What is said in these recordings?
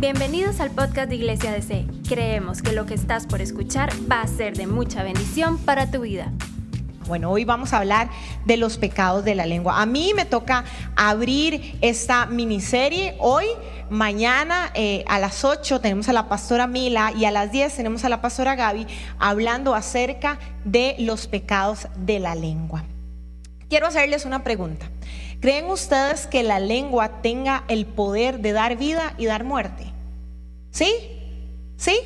Bienvenidos al podcast de Iglesia DC. Creemos que lo que estás por escuchar va a ser de mucha bendición para tu vida. Bueno, hoy vamos a hablar de los pecados de la lengua. A mí me toca abrir esta miniserie hoy. Mañana eh, a las 8 tenemos a la pastora Mila y a las 10 tenemos a la pastora Gaby hablando acerca de los pecados de la lengua. Quiero hacerles una pregunta. ¿Creen ustedes que la lengua tenga el poder de dar vida y dar muerte? ¿Sí? ¿Sí?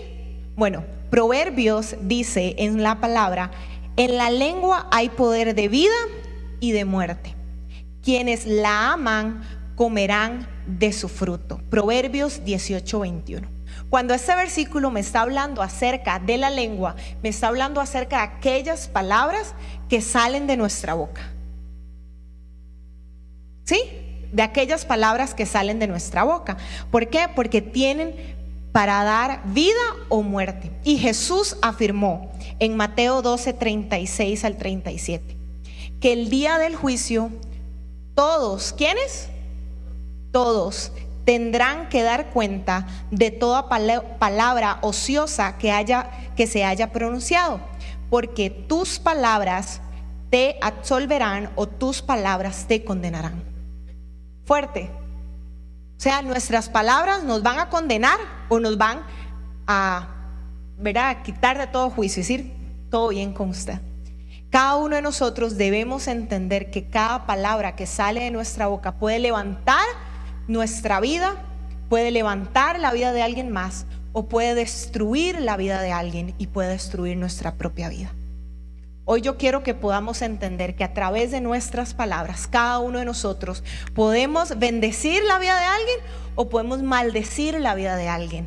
Bueno, Proverbios dice en la palabra, en la lengua hay poder de vida y de muerte. Quienes la aman comerán de su fruto. Proverbios 18, 21. Cuando este versículo me está hablando acerca de la lengua, me está hablando acerca de aquellas palabras que salen de nuestra boca. ¿Sí? De aquellas palabras que salen de nuestra boca. ¿Por qué? Porque tienen para dar vida o muerte. Y Jesús afirmó en Mateo 12, 36 al 37, que el día del juicio, todos, ¿quiénes? Todos tendrán que dar cuenta de toda palabra ociosa que, haya, que se haya pronunciado, porque tus palabras te absolverán o tus palabras te condenarán fuerte. O sea, nuestras palabras nos van a condenar o nos van a, ¿verdad? quitar de todo juicio, decir, todo bien con usted. Cada uno de nosotros debemos entender que cada palabra que sale de nuestra boca puede levantar nuestra vida, puede levantar la vida de alguien más o puede destruir la vida de alguien y puede destruir nuestra propia vida. Hoy yo quiero que podamos entender que a través de nuestras palabras, cada uno de nosotros, podemos bendecir la vida de alguien o podemos maldecir la vida de alguien.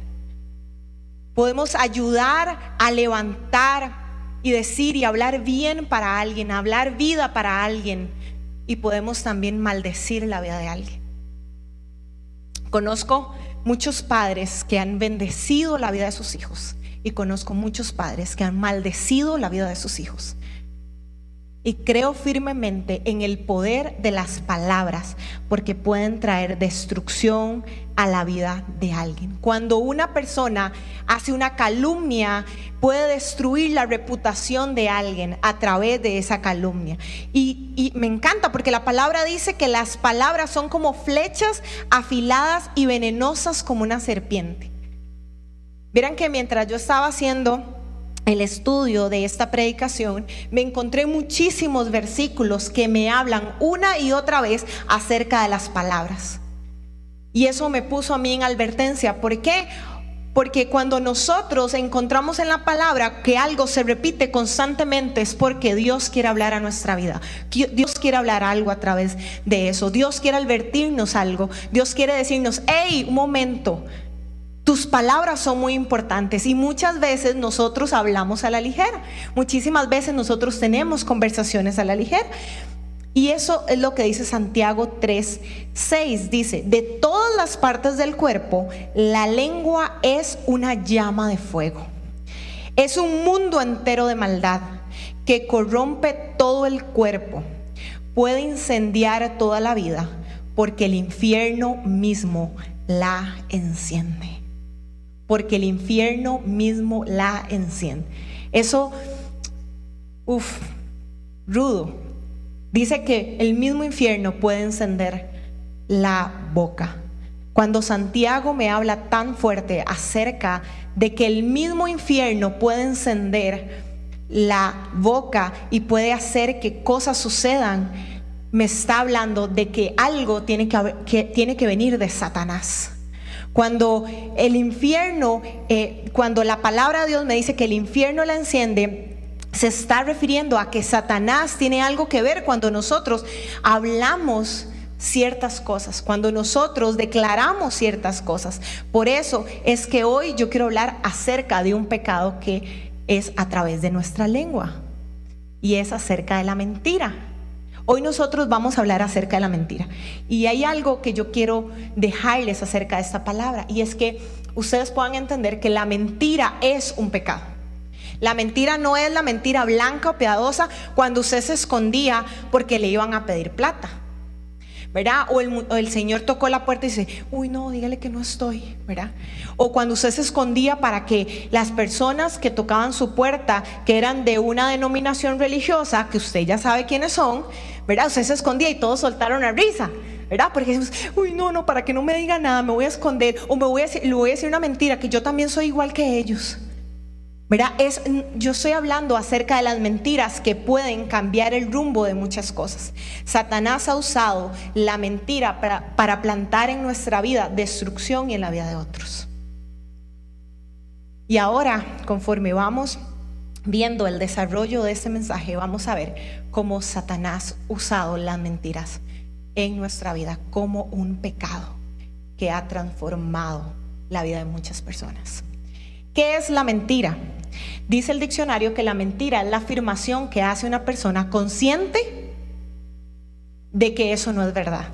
Podemos ayudar a levantar y decir y hablar bien para alguien, hablar vida para alguien. Y podemos también maldecir la vida de alguien. Conozco muchos padres que han bendecido la vida de sus hijos y conozco muchos padres que han maldecido la vida de sus hijos y creo firmemente en el poder de las palabras, porque pueden traer destrucción a la vida de alguien. Cuando una persona hace una calumnia, puede destruir la reputación de alguien a través de esa calumnia. Y, y me encanta porque la palabra dice que las palabras son como flechas afiladas y venenosas como una serpiente. Verán que mientras yo estaba haciendo el estudio de esta predicación, me encontré muchísimos versículos que me hablan una y otra vez acerca de las palabras. Y eso me puso a mí en advertencia. ¿Por qué? Porque cuando nosotros encontramos en la palabra que algo se repite constantemente es porque Dios quiere hablar a nuestra vida. Dios quiere hablar algo a través de eso. Dios quiere advertirnos algo. Dios quiere decirnos, hey, un momento, tus palabras son muy importantes y muchas veces nosotros hablamos a la ligera. Muchísimas veces nosotros tenemos conversaciones a la ligera. Y eso es lo que dice Santiago 3, 6. Dice, de todas las partes del cuerpo, la lengua es una llama de fuego. Es un mundo entero de maldad que corrompe todo el cuerpo. Puede incendiar toda la vida porque el infierno mismo la enciende porque el infierno mismo la enciende. Eso, uff, rudo. Dice que el mismo infierno puede encender la boca. Cuando Santiago me habla tan fuerte acerca de que el mismo infierno puede encender la boca y puede hacer que cosas sucedan, me está hablando de que algo tiene que, que tiene que venir de Satanás. Cuando el infierno, eh, cuando la palabra de Dios me dice que el infierno la enciende, se está refiriendo a que Satanás tiene algo que ver cuando nosotros hablamos ciertas cosas, cuando nosotros declaramos ciertas cosas. Por eso es que hoy yo quiero hablar acerca de un pecado que es a través de nuestra lengua y es acerca de la mentira. Hoy nosotros vamos a hablar acerca de la mentira. Y hay algo que yo quiero dejarles acerca de esta palabra, y es que ustedes puedan entender que la mentira es un pecado. La mentira no es la mentira blanca o piadosa cuando usted se escondía porque le iban a pedir plata. ¿verdad? O el, Señor tocó la puerta y dice, uy, no, dígale que no estoy, ¿verdad? O cuando usted se escondía para que las personas que tocaban su puerta, que eran de una denominación religiosa, que usted ya sabe quiénes son, ¿verdad? Usted se escondía y todos soltaron la risa. ¿verdad? Porque uy, no, no, para que no me diga nada, me voy a esconder o me voy a le voy a decir una mentira, que yo también soy igual que ellos. ¿Verdad? Es, yo estoy hablando acerca de las mentiras que pueden cambiar el rumbo de muchas cosas. Satanás ha usado la mentira para, para plantar en nuestra vida destrucción y en la vida de otros. Y ahora, conforme vamos viendo el desarrollo de ese mensaje, vamos a ver cómo Satanás ha usado las mentiras en nuestra vida como un pecado que ha transformado la vida de muchas personas. ¿Qué es la mentira? Dice el diccionario que la mentira es la afirmación que hace una persona consciente de que eso no es verdad.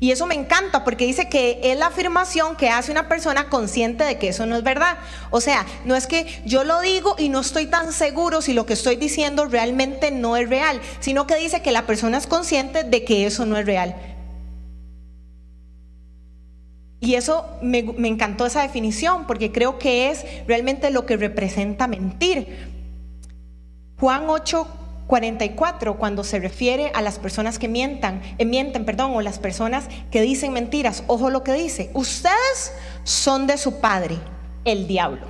Y eso me encanta porque dice que es la afirmación que hace una persona consciente de que eso no es verdad. O sea, no es que yo lo digo y no estoy tan seguro si lo que estoy diciendo realmente no es real, sino que dice que la persona es consciente de que eso no es real. Y eso me, encantó esa definición porque creo que es realmente lo que representa mentir. Juan 8, 44, cuando se refiere a las personas que mientan, eh, mienten, perdón, o las personas que dicen mentiras, ojo lo que dice, ustedes son de su padre, el diablo,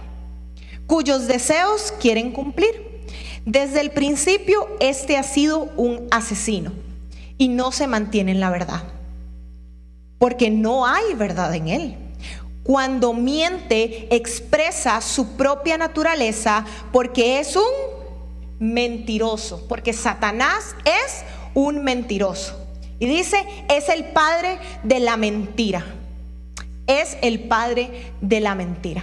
cuyos deseos quieren cumplir. Desde el principio, este ha sido un asesino y no se mantiene en la verdad porque no hay verdad en él. Cuando miente, expresa su propia naturaleza porque es un mentiroso, porque Satanás es un mentiroso. Y dice, es el padre de la mentira. Es el padre de la mentira.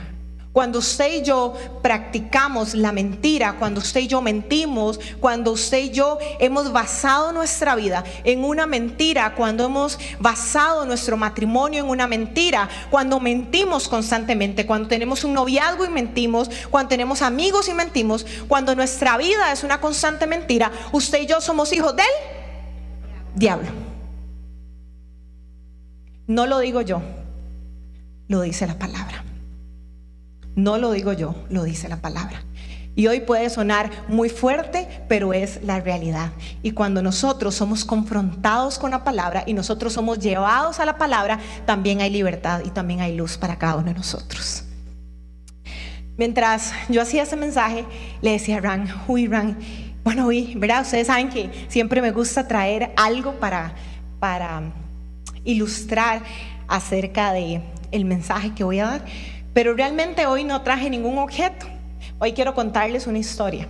Cuando usted y yo practicamos la mentira, cuando usted y yo mentimos, cuando usted y yo hemos basado nuestra vida en una mentira, cuando hemos basado nuestro matrimonio en una mentira, cuando mentimos constantemente, cuando tenemos un noviazgo y mentimos, cuando tenemos amigos y mentimos, cuando nuestra vida es una constante mentira, usted y yo somos hijos del diablo. No lo digo yo, lo dice la palabra. No lo digo yo, lo dice la palabra. Y hoy puede sonar muy fuerte, pero es la realidad. Y cuando nosotros somos confrontados con la palabra y nosotros somos llevados a la palabra, también hay libertad y también hay luz para cada uno de nosotros. Mientras yo hacía ese mensaje, le decía a Ran, uy Ran, bueno, uy, ¿verdad? Ustedes saben que siempre me gusta traer algo para, para ilustrar acerca de el mensaje que voy a dar. Pero realmente hoy no traje ningún objeto. Hoy quiero contarles una historia.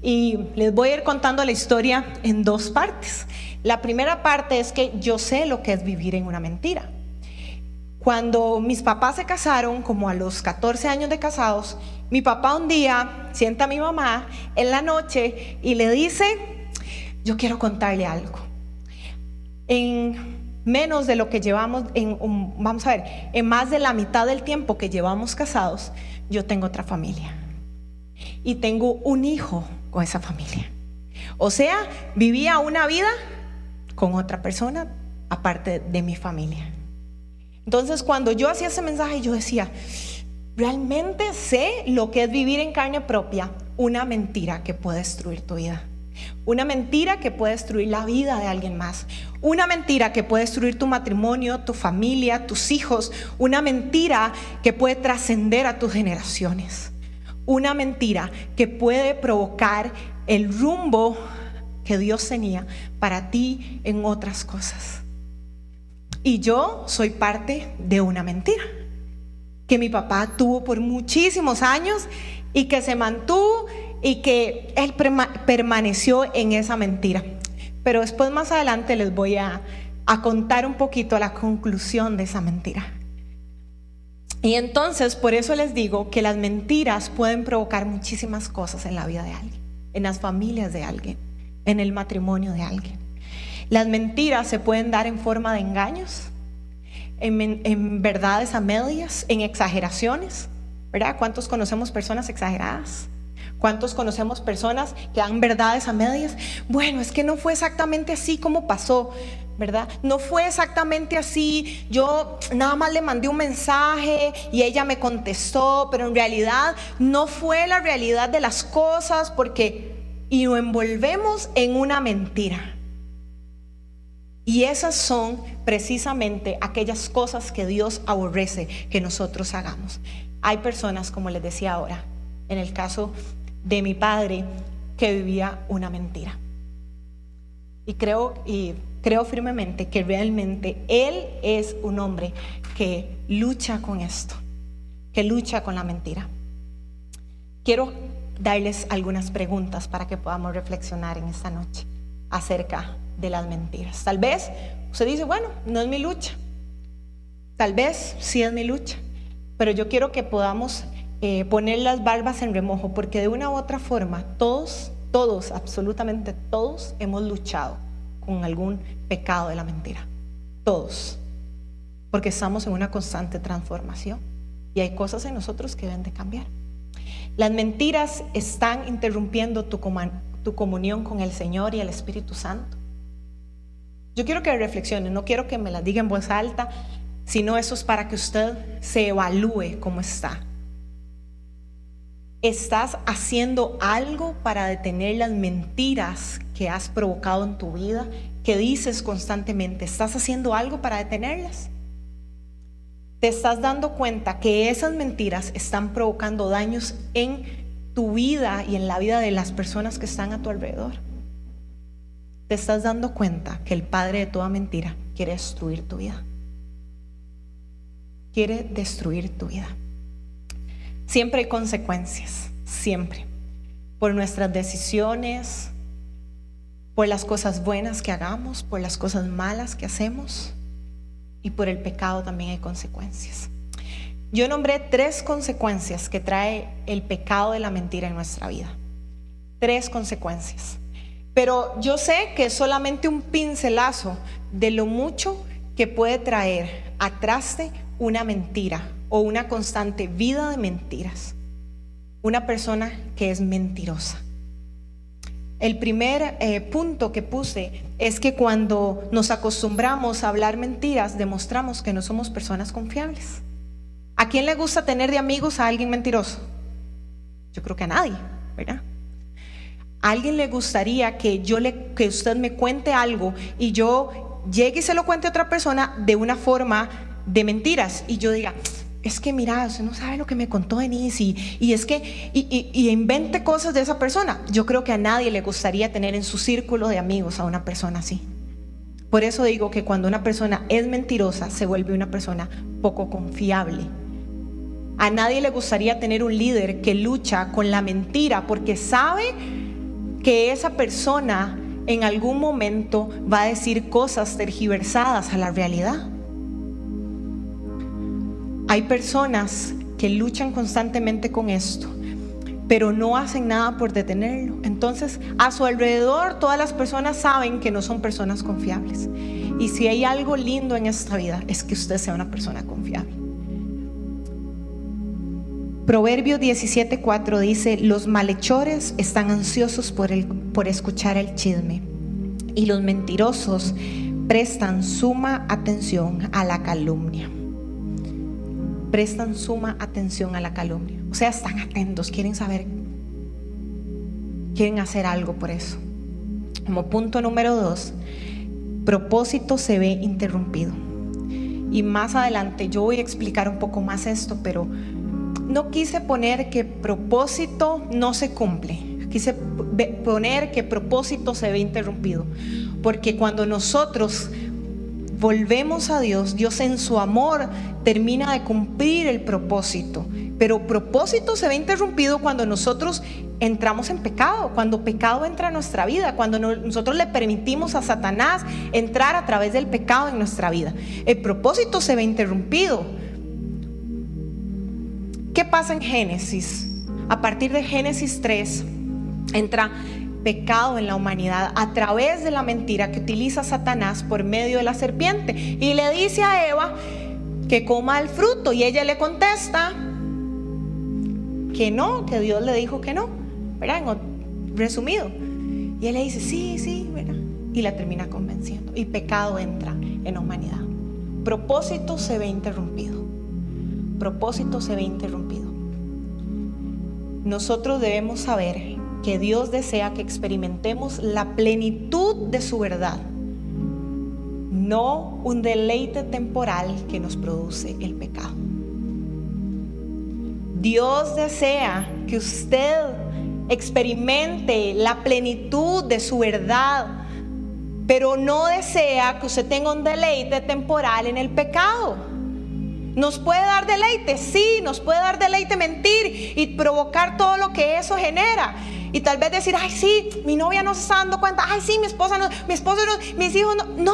Y les voy a ir contando la historia en dos partes. La primera parte es que yo sé lo que es vivir en una mentira. Cuando mis papás se casaron, como a los 14 años de casados, mi papá un día sienta a mi mamá en la noche y le dice, yo quiero contarle algo. En menos de lo que llevamos, vamos a ver, en más de la mitad del tiempo que llevamos casados, yo tengo otra familia. Y tengo un hijo con esa familia. O sea, vivía una vida con otra persona aparte de mi familia. Entonces, cuando yo hacía ese mensaje, yo decía, realmente sé lo que es vivir en carne propia una mentira que puede destruir tu vida. Una mentira que puede destruir la vida de alguien más. Una mentira que puede destruir tu matrimonio, tu familia, tus hijos. Una mentira que puede trascender a tus generaciones. Una mentira que puede provocar el rumbo que Dios tenía para ti en otras cosas. Y yo soy parte de una mentira que mi papá tuvo por muchísimos años y que se mantuvo y que él permaneció en esa mentira. Pero después más adelante les voy a, contar un poquito la conclusión de esa mentira. Y entonces por eso les digo que las mentiras pueden provocar muchísimas cosas en la vida de alguien, en las familias de alguien, en el matrimonio de alguien. Las mentiras se pueden dar en forma de engaños, en, en verdades a medias, en exageraciones. ¿Verdad? ¿Cuántos conocemos personas exageradas? ¿Cuántos conocemos personas que dan verdades a medias? Bueno, es que no fue exactamente así como pasó. ¿verdad? No fue exactamente así. Yo nada más le mandé un mensaje y ella me contestó, pero en realidad no fue la realidad de las cosas porque y lo envolvemos en una mentira. Y esas son precisamente aquellas cosas que Dios aborrece que nosotros hagamos. Hay personas, como les decía ahora, en el caso de mi padre, que vivía una mentira. Y creo, y creo firmemente que realmente Él es un hombre que lucha con esto, que lucha con la mentira. Quiero darles algunas preguntas para que podamos reflexionar en esta noche acerca de las mentiras. Tal vez usted dice, bueno, no es mi lucha. Tal vez sí es mi lucha. Pero yo quiero que podamos eh, poner las barbas en remojo, porque de una u otra forma, todos, todos, absolutamente todos hemos luchado con algún pecado de la mentira. Todos. Porque estamos en una constante transformación y hay cosas en nosotros que deben de cambiar. Las mentiras están interrumpiendo tu, tu comunión con el Señor y el Espíritu Santo. Yo quiero que reflexione, no quiero que me las diga en voz alta, sino eso es para que usted se evalúe cómo está. ¿Estás haciendo algo para detener las mentiras que has provocado en tu vida, que dices constantemente? ¿Estás haciendo algo para detenerlas? ¿Te estás dando cuenta que esas mentiras están provocando daños en tu vida y en la vida de las personas que están a tu alrededor? ¿Te estás dando cuenta que el padre de toda mentira quiere destruir tu vida? Quiere destruir tu vida. Siempre hay consecuencias, siempre. Por nuestras decisiones, por las cosas buenas que hagamos, por las cosas malas que hacemos y por el pecado también hay consecuencias. Yo nombré tres consecuencias que trae el pecado de la mentira en nuestra vida. Tres consecuencias. Pero yo sé que es solamente un pincelazo de lo mucho que puede traer atrás de una mentira o una constante vida de mentiras. Una persona que es mentirosa. El primer eh, punto que puse es que cuando nos acostumbramos a hablar mentiras, demostramos que no somos personas confiables. ¿A quién le gusta tener de amigos a alguien mentiroso? Yo creo que a nadie, ¿verdad? ¿A alguien le gustaría que yo le que usted me cuente algo y yo llegue y se lo cuente a otra persona de una forma de mentiras y yo diga, es que mira, usted no sabe lo que me contó Denise y, es que, invente cosas de esa persona. Yo creo que a nadie le gustaría tener en su círculo de amigos a una persona así. Por eso digo que cuando una persona es mentirosa, se vuelve una persona poco confiable. A nadie le gustaría tener un líder que lucha con la mentira porque sabe que esa persona en algún momento va a decir cosas tergiversadas a la realidad. Hay personas que luchan constantemente con esto, pero no hacen nada por detenerlo. Entonces, a su alrededor todas las personas saben que no son personas confiables. Y si hay algo lindo en esta vida, es que usted sea una persona confiable. Proverbio 17:4 dice, los malhechores están ansiosos por, el, por escuchar el chisme y los mentirosos prestan suma atención a la calumnia prestan suma atención a la calumnia. O sea, están atentos, quieren saber, quieren hacer algo por eso. Como punto número dos, propósito se ve interrumpido. Y más adelante yo voy a explicar un poco más esto, pero no quise poner que propósito no se cumple. Quise poner que propósito se ve interrumpido. Porque cuando nosotros volvemos a Dios, Dios en su amor termina de cumplir el propósito. Pero propósito se ve interrumpido cuando nosotros entramos en pecado, cuando pecado entra a nuestra vida, cuando nosotros le permitimos a Satanás entrar a través del pecado en nuestra vida. El propósito se ve interrumpido. ¿Qué pasa en Génesis? A partir de Génesis 3 entra pecado en la humanidad a través de la mentira que utiliza Satanás por medio de la serpiente. Y le dice a Eva que coma el fruto y ella le contesta que no, que Dios le dijo que no, ¿verdad? Resumido. Y él le dice, sí, sí, ¿verdad? y la termina convenciendo. Y pecado entra en la humanidad. Propósito se ve interrumpido. Propósito se ve interrumpido. Nosotros debemos saber que Dios desea que experimentemos la plenitud de su verdad, no un deleite temporal que nos produce el pecado. Dios desea que usted experimente la plenitud de su verdad, pero no desea que usted tenga un deleite temporal en el pecado. Nos puede dar deleite, sí, nos puede dar deleite mentir y provocar todo lo que eso genera. Y tal vez decir, ay, sí, mi novia no se está dando cuenta, ay, sí, mi esposa no, mi esposo no, mis hijos no. No,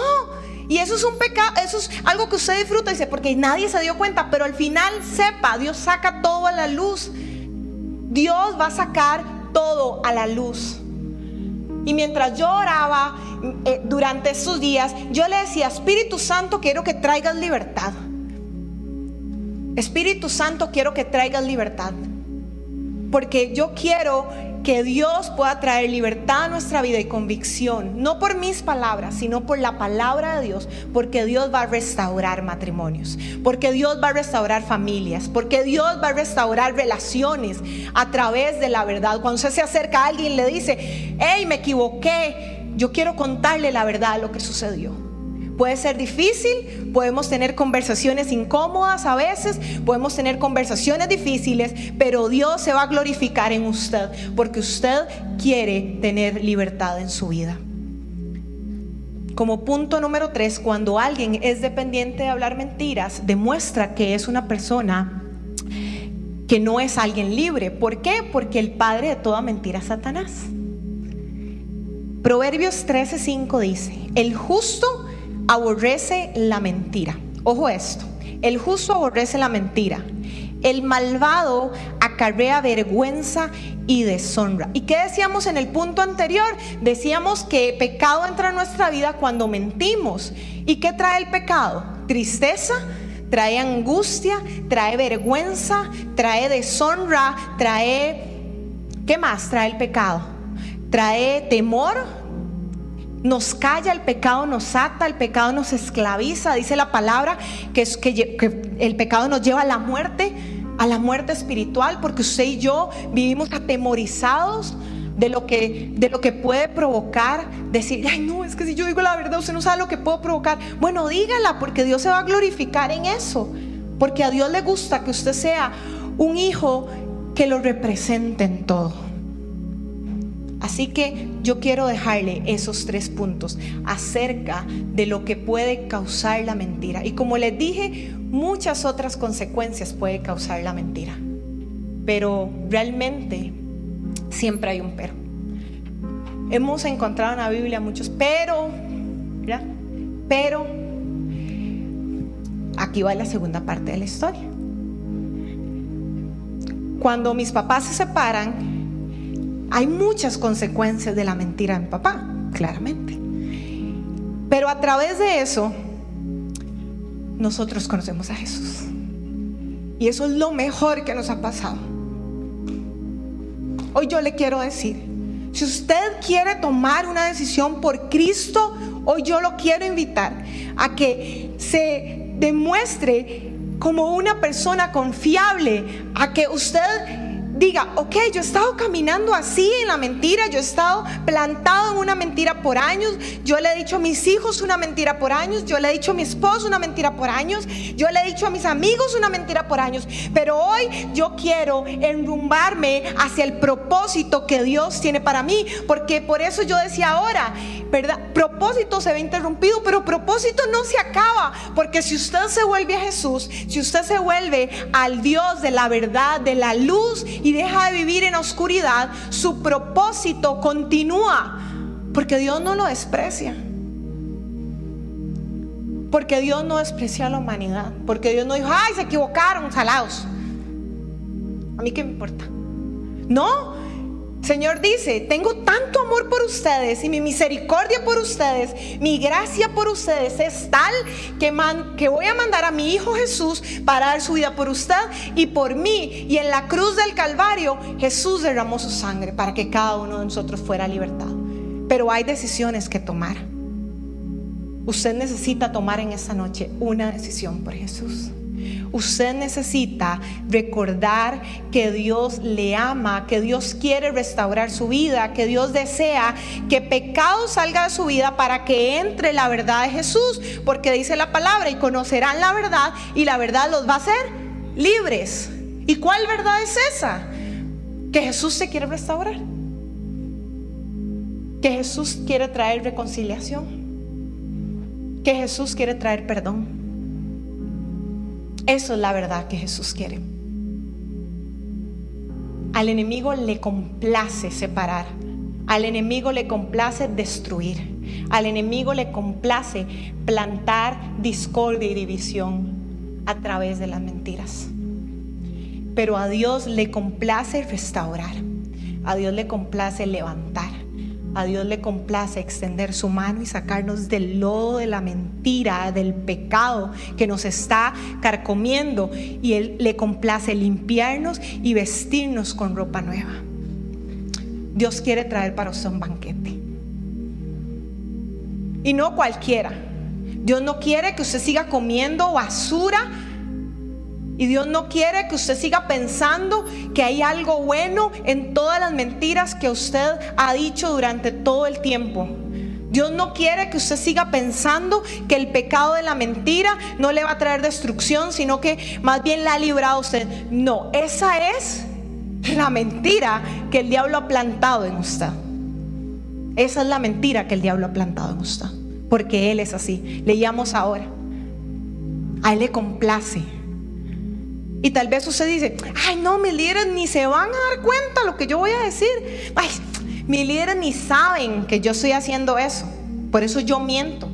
y eso es un pecado, eso es algo que usted disfruta, dice, porque nadie se dio cuenta, pero al final sepa, Dios saca todo a la luz. Dios va a sacar todo a la luz. Y mientras yo oraba eh, durante esos días, yo le decía, Espíritu Santo, quiero que traigas libertad. Espíritu Santo, quiero que traigas libertad. Porque yo quiero que Dios pueda traer libertad a nuestra vida y convicción, no por mis palabras, sino por la palabra de Dios, porque Dios va a restaurar matrimonios, porque Dios va a restaurar familias, porque Dios va a restaurar relaciones a través de la verdad. Cuando usted se acerca a alguien y le dice, hey, me equivoqué, yo quiero contarle la verdad de lo que sucedió. Puede ser difícil, podemos tener conversaciones incómodas a veces, podemos tener conversaciones difíciles, pero Dios se va a glorificar en usted porque usted quiere tener libertad en su vida. Como punto número tres, cuando alguien es dependiente de hablar mentiras, demuestra que es una persona que no es alguien libre. ¿Por qué? Porque el padre de toda mentira es Satanás. Proverbios 13:5 dice, el justo aborrece la mentira. Ojo esto, el justo aborrece la mentira. El malvado acarrea vergüenza y deshonra. ¿Y qué decíamos en el punto anterior? Decíamos que pecado entra en nuestra vida cuando mentimos. ¿Y qué trae el pecado? Tristeza, trae angustia, trae vergüenza, trae deshonra, trae... ¿Qué más trae el pecado? Trae temor, nos calla, el pecado nos ata, el pecado nos esclaviza. Dice la palabra que, es, que, el pecado nos lleva a la muerte, a la muerte espiritual, porque usted y yo vivimos atemorizados de lo que, puede provocar. Decir, ay, no, es que si yo digo la verdad, usted no sabe lo que puedo provocar. Bueno, dígala, porque Dios se va a glorificar en eso. Porque a Dios le gusta que usted sea un hijo que lo represente en todo. Así que yo quiero dejarle esos tres puntos acerca de lo que puede causar la mentira. Y como les dije, muchas otras consecuencias puede causar la mentira. Pero realmente siempre hay un pero. Hemos encontrado en la Biblia muchos pero. Pero aquí va la segunda parte de la historia. Cuando mis papás se separan, hay muchas consecuencias de la mentira mi papá, claramente. Pero a través de eso, nosotros conocemos a Jesús. Y eso es lo mejor que nos ha pasado. Hoy yo le quiero decir, si usted quiere tomar una decisión por Cristo, hoy yo lo quiero invitar a que se demuestre como una persona confiable, a que usted diga, ok, yo he estado caminando así en la mentira, yo he estado plantado en una mentira por años, yo le he dicho a mis hijos una mentira por años, yo le he dicho a mi esposo una mentira por años, yo le he dicho a mis amigos una mentira por años, pero hoy yo quiero enrumbarme hacia el propósito que Dios tiene para mí, porque por eso yo decía ahora, ¿verdad? Propósito se ve interrumpido, pero propósito no se acaba, porque si usted se vuelve a Jesús, si usted se vuelve al Dios de la verdad, de la luz, y deja de vivir en oscuridad, su propósito continúa. Porque Dios no lo desprecia. Porque Dios no desprecia a la humanidad. Porque Dios no dijo, ay, se equivocaron, salados. A mí qué me importa. No, Señor dice, tengo tanto amor por ustedes y mi misericordia por ustedes, mi gracia por ustedes es tal que, que voy a mandar a mi Hijo Jesús para dar su vida por usted y por mí. Y en la cruz del Calvario Jesús derramó su sangre para que cada uno de nosotros fuera libertado. Pero hay decisiones que tomar. Usted necesita tomar en esta noche una decisión por Jesús. Usted necesita recordar que Dios le ama, que Dios quiere restaurar su vida, que Dios desea que pecado salga de su vida para que entre la verdad de Jesús, porque dice la palabra y conocerán la verdad y la verdad los va a hacer libres. ¿Y cuál verdad es esa? Que Jesús se quiere restaurar. Que Jesús quiere traer reconciliación. Que Jesús quiere traer perdón eso es la verdad que Jesús quiere. Al enemigo le complace separar. Al enemigo le complace destruir. Al enemigo le complace plantar discordia y división a través de las mentiras. Pero a Dios le complace restaurar. A Dios le complace levantar. A Dios le complace extender su mano y sacarnos del lodo de la mentira, del pecado que nos está carcomiendo. Y Él le complace limpiarnos y vestirnos con ropa nueva. Dios quiere traer para usted un banquete. Y no cualquiera. Dios no quiere que usted siga comiendo basura y Dios no quiere que usted siga pensando que hay algo bueno en todas las mentiras que usted ha dicho durante todo el tiempo. Dios no quiere que usted siga pensando que el pecado de la mentira no le va a traer destrucción, sino que más bien la ha librado a usted. No, esa es la mentira que el diablo ha plantado en usted. Esa es la mentira que el diablo ha plantado en usted. Porque Él es así. Leíamos ahora. A Él le complace y tal vez usted dice, ay no, mis líderes ni se van a dar cuenta lo que yo voy a decir. Ay, mis líderes ni saben que yo estoy haciendo eso. Por eso yo miento.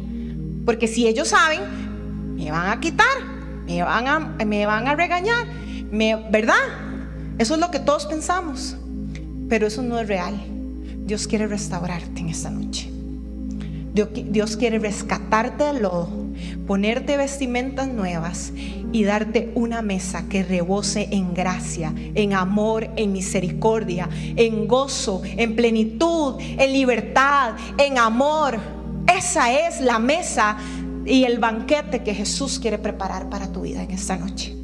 Porque si ellos saben, me van a quitar, me van a, me van a regañar, me, ¿verdad? Eso es lo que todos pensamos. Pero eso no es real. Dios quiere restaurarte en esta noche. Dios quiere rescatarte del lodo, ponerte vestimentas nuevas y darte una mesa que rebose en gracia, en amor, en misericordia, en gozo, en plenitud, en libertad, en amor. Esa es la mesa y el banquete que Jesús quiere preparar para tu vida en esta noche.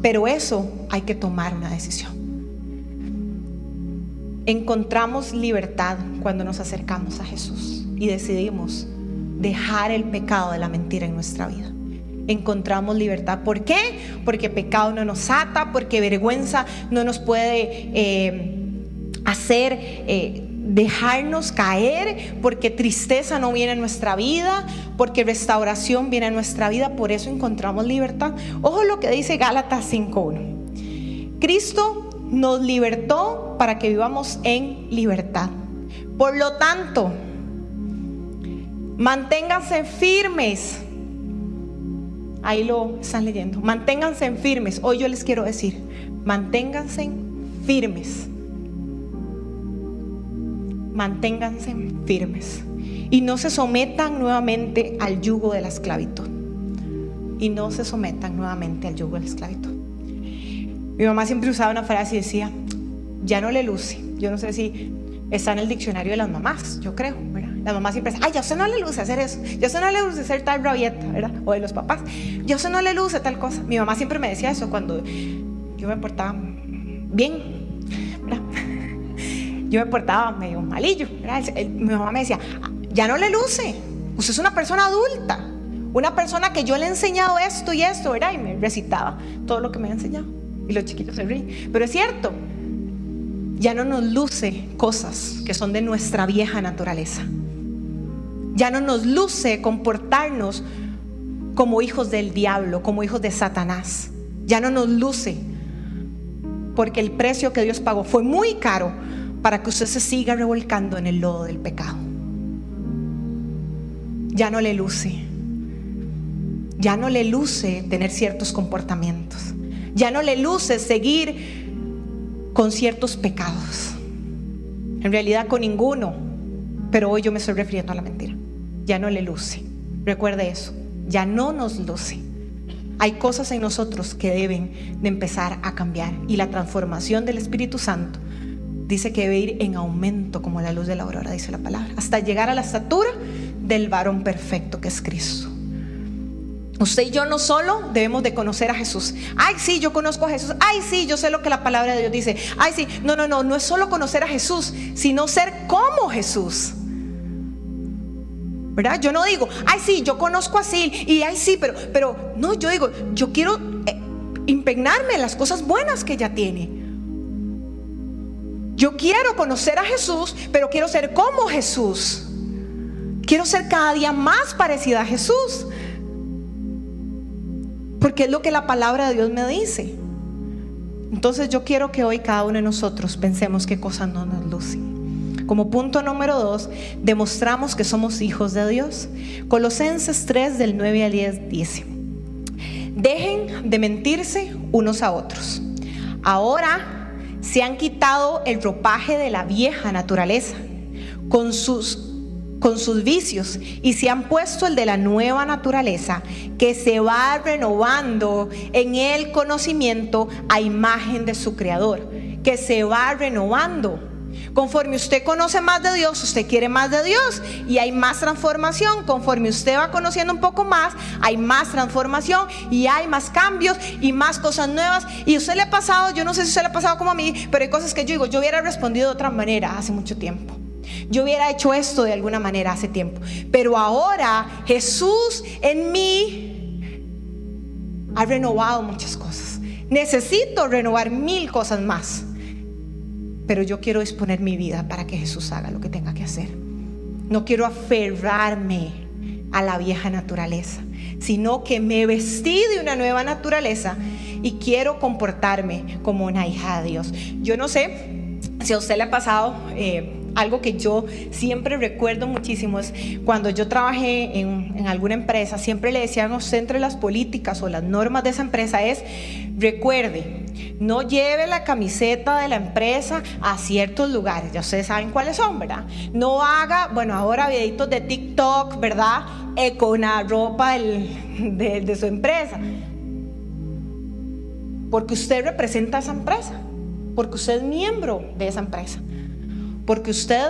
Pero eso hay que tomar una decisión. Encontramos libertad cuando nos acercamos a Jesús y decidimos dejar el pecado de la mentira en nuestra vida. Encontramos libertad. ¿Por qué? Porque pecado no nos ata, porque vergüenza no nos puede eh, hacer eh, dejarnos caer, porque tristeza no viene a nuestra vida, porque restauración viene a nuestra vida. Por eso encontramos libertad. Ojo lo que dice Gálatas 5.1. Cristo nos libertó para que vivamos en libertad. Por lo tanto, Manténganse firmes. Ahí lo están leyendo. Manténganse firmes. Hoy yo les quiero decir, manténganse firmes. Manténganse firmes. Y no se sometan nuevamente al yugo de la esclavitud. Y no se sometan nuevamente al yugo de la esclavitud. Mi mamá siempre usaba una frase y decía, ya no le luce. Yo no sé si está en el diccionario de las mamás, yo creo. La mamá siempre dice, ay, ya se no le luce hacer eso, ya se no le luce hacer tal rabieta, ¿verdad? O de los papás, ya se no le luce tal cosa. Mi mamá siempre me decía eso cuando yo me portaba bien, ¿verdad? Yo me portaba medio malillo, ¿verdad? Mi mamá me decía, ya no le luce, usted es una persona adulta, una persona que yo le he enseñado esto y esto, ¿verdad? Y me recitaba todo lo que me ha enseñado. Y los chiquitos se ríen. Pero es cierto, ya no nos luce cosas que son de nuestra vieja naturaleza. Ya no nos luce comportarnos como hijos del diablo, como hijos de Satanás. Ya no nos luce. Porque el precio que Dios pagó fue muy caro para que usted se siga revolcando en el lodo del pecado. Ya no le luce. Ya no le luce tener ciertos comportamientos. Ya no le luce seguir con ciertos pecados. En realidad con ninguno, pero hoy yo me estoy refiriendo a la mentira. Ya no le luce. Recuerde eso, ya no nos luce. Hay cosas en nosotros que deben de empezar a cambiar y la transformación del Espíritu Santo dice que debe ir en aumento como la luz de la aurora, dice la palabra, hasta llegar a la estatura del varón perfecto que es Cristo. Usted y yo no solo debemos de conocer a Jesús. Ay, sí, yo conozco a Jesús. Ay, sí, yo sé lo que la palabra de Dios dice. Ay, sí, no, no, no, no es solo conocer a Jesús, sino ser como Jesús. ¿Verdad? Yo no digo, ay, sí, yo conozco a Sil y ay, sí, pero, pero no, yo digo, yo quiero eh, impregnarme en las cosas buenas que ella tiene. Yo quiero conocer a Jesús, pero quiero ser como Jesús. Quiero ser cada día más parecida a Jesús. Porque es lo que la palabra de Dios me dice. Entonces yo quiero que hoy cada uno de nosotros pensemos qué cosas no nos lucen. Como punto número dos, demostramos que somos hijos de Dios. Colosenses 3 del 9 al 10 dice, dejen de mentirse unos a otros. Ahora se han quitado el ropaje de la vieja naturaleza con sus con sus vicios y se han puesto el de la nueva naturaleza que se va renovando en el conocimiento a imagen de su creador, que se va renovando. Conforme usted conoce más de Dios, usted quiere más de Dios y hay más transformación. Conforme usted va conociendo un poco más, hay más transformación y hay más cambios y más cosas nuevas. Y usted le ha pasado, yo no sé si usted le ha pasado como a mí, pero hay cosas que yo digo, yo hubiera respondido de otra manera hace mucho tiempo. Yo hubiera hecho esto de alguna manera hace tiempo. Pero ahora Jesús en mí ha renovado muchas cosas. Necesito renovar mil cosas más. Pero yo quiero disponer mi vida para que Jesús haga lo que tenga que hacer. No quiero aferrarme a la vieja naturaleza, sino que me vestí de una nueva naturaleza y quiero comportarme como una hija de Dios. Yo no sé si a usted le ha pasado... Eh, algo que yo siempre recuerdo muchísimo es cuando yo trabajé en, alguna empresa, siempre le decían entre las políticas o las normas de esa empresa es, recuerde, no lleve la camiseta de la empresa a ciertos lugares, ya ustedes saben cuáles son, ¿verdad? No haga, bueno, ahora videitos de TikTok, ¿verdad? Eh, con la ropa de, de su empresa. Porque usted representa a esa empresa, porque usted es miembro de esa empresa. Porque usted,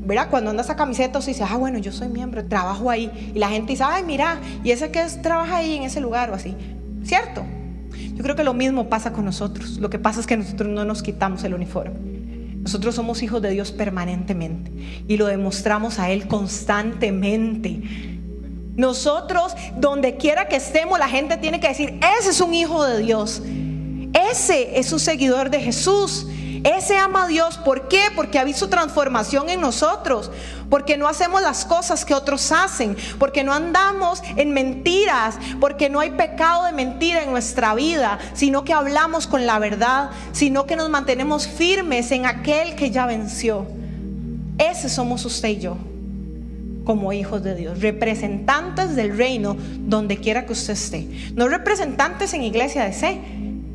¿verdad? Cuando anda esa camiseta, usted dice, ah, bueno, yo soy miembro, trabajo ahí. Y la gente dice, ay, mira, y ese que es, trabaja ahí en ese lugar o así. ¿Cierto? Yo creo que lo mismo pasa con nosotros. Lo que pasa es que nosotros no nos quitamos el uniforme. Nosotros somos hijos de Dios permanentemente y lo demostramos a Él constantemente. Nosotros, donde quiera que estemos, la gente tiene que decir, ese es un hijo de Dios. Ese es un seguidor de Jesús. Ese ama a Dios, ¿por qué? Porque ha visto transformación en nosotros, porque no hacemos las cosas que otros hacen, porque no andamos en mentiras, porque no hay pecado de mentira en nuestra vida, sino que hablamos con la verdad, sino que nos mantenemos firmes en aquel que ya venció. Ese somos usted y yo como hijos de Dios, representantes del reino donde quiera que usted esté. No representantes en iglesia de C,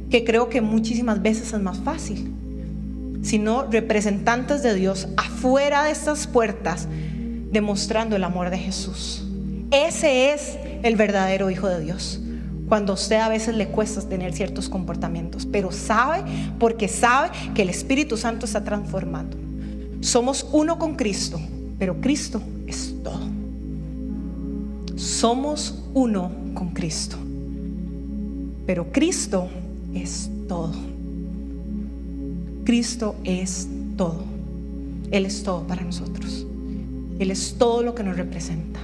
que creo que muchísimas veces es más fácil sino representantes de Dios afuera de estas puertas, demostrando el amor de Jesús. Ese es el verdadero Hijo de Dios. Cuando a usted a veces le cuesta tener ciertos comportamientos, pero sabe porque sabe que el Espíritu Santo está transformando. Somos uno con Cristo, pero Cristo es todo. Somos uno con Cristo, pero Cristo es todo. Cristo es todo. Él es todo para nosotros. Él es todo lo que nos representa.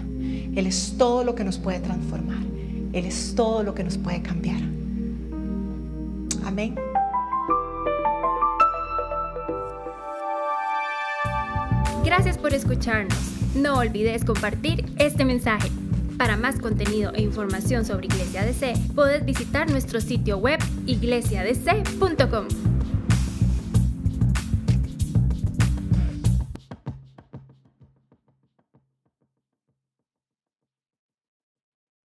Él es todo lo que nos puede transformar. Él es todo lo que nos puede cambiar. Amén. Gracias por escucharnos. No olvides compartir este mensaje. Para más contenido e información sobre Iglesia DC, puedes visitar nuestro sitio web iglesiadc.com.